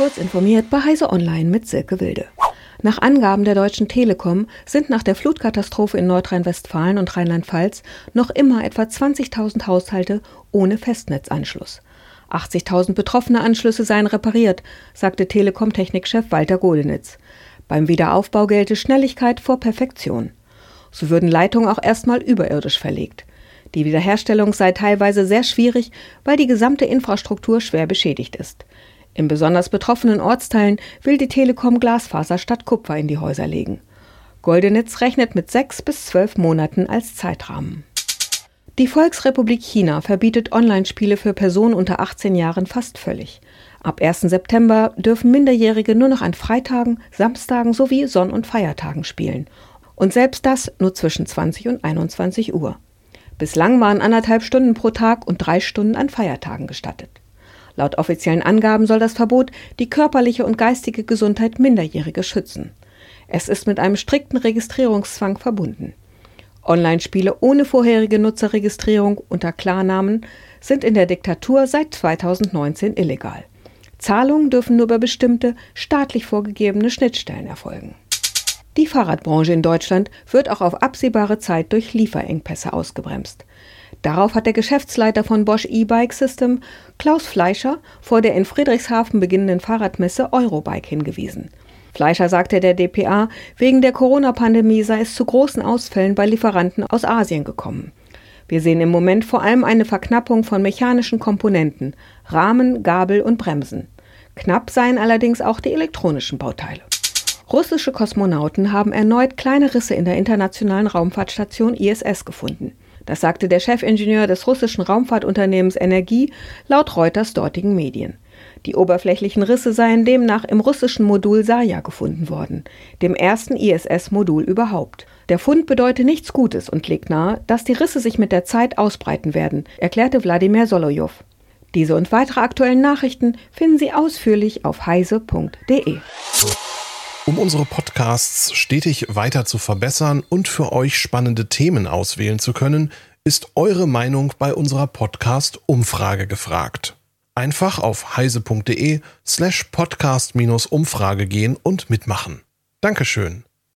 Kurz informiert bei Heise Online mit Silke Wilde. Nach Angaben der Deutschen Telekom sind nach der Flutkatastrophe in Nordrhein-Westfalen und Rheinland-Pfalz noch immer etwa 20.000 Haushalte ohne Festnetzanschluss. 80.000 betroffene Anschlüsse seien repariert, sagte Telekom-Technikchef Walter Goldenitz. Beim Wiederaufbau gelte Schnelligkeit vor Perfektion. So würden Leitungen auch erstmal überirdisch verlegt. Die Wiederherstellung sei teilweise sehr schwierig, weil die gesamte Infrastruktur schwer beschädigt ist. In besonders betroffenen Ortsteilen will die Telekom Glasfaser statt Kupfer in die Häuser legen. Goldenitz rechnet mit sechs bis zwölf Monaten als Zeitrahmen. Die Volksrepublik China verbietet Online-Spiele für Personen unter 18 Jahren fast völlig. Ab 1. September dürfen Minderjährige nur noch an Freitagen, Samstagen sowie Sonn- und Feiertagen spielen. Und selbst das nur zwischen 20 und 21 Uhr. Bislang waren anderthalb Stunden pro Tag und drei Stunden an Feiertagen gestattet. Laut offiziellen Angaben soll das Verbot die körperliche und geistige Gesundheit Minderjähriger schützen. Es ist mit einem strikten Registrierungszwang verbunden. Online-Spiele ohne vorherige Nutzerregistrierung unter Klarnamen sind in der Diktatur seit 2019 illegal. Zahlungen dürfen nur über bestimmte staatlich vorgegebene Schnittstellen erfolgen. Die Fahrradbranche in Deutschland wird auch auf absehbare Zeit durch Lieferengpässe ausgebremst. Darauf hat der Geschäftsleiter von Bosch E-Bike System, Klaus Fleischer, vor der in Friedrichshafen beginnenden Fahrradmesse Eurobike hingewiesen. Fleischer sagte der dpa, wegen der Corona-Pandemie sei es zu großen Ausfällen bei Lieferanten aus Asien gekommen. Wir sehen im Moment vor allem eine Verknappung von mechanischen Komponenten, Rahmen, Gabel und Bremsen. Knapp seien allerdings auch die elektronischen Bauteile. Russische Kosmonauten haben erneut kleine Risse in der internationalen Raumfahrtstation ISS gefunden. Das sagte der Chefingenieur des russischen Raumfahrtunternehmens Energie laut Reuters dortigen Medien. Die oberflächlichen Risse seien demnach im russischen Modul Saja gefunden worden, dem ersten ISS-Modul überhaupt. Der Fund bedeute nichts Gutes und legt nahe, dass die Risse sich mit der Zeit ausbreiten werden, erklärte Wladimir Solojow. Diese und weitere aktuellen Nachrichten finden Sie ausführlich auf heise.de. Um unsere Podcasts stetig weiter zu verbessern und für euch spannende Themen auswählen zu können, ist eure Meinung bei unserer Podcast-Umfrage gefragt. Einfach auf heise.de slash podcast-umfrage gehen und mitmachen. Dankeschön.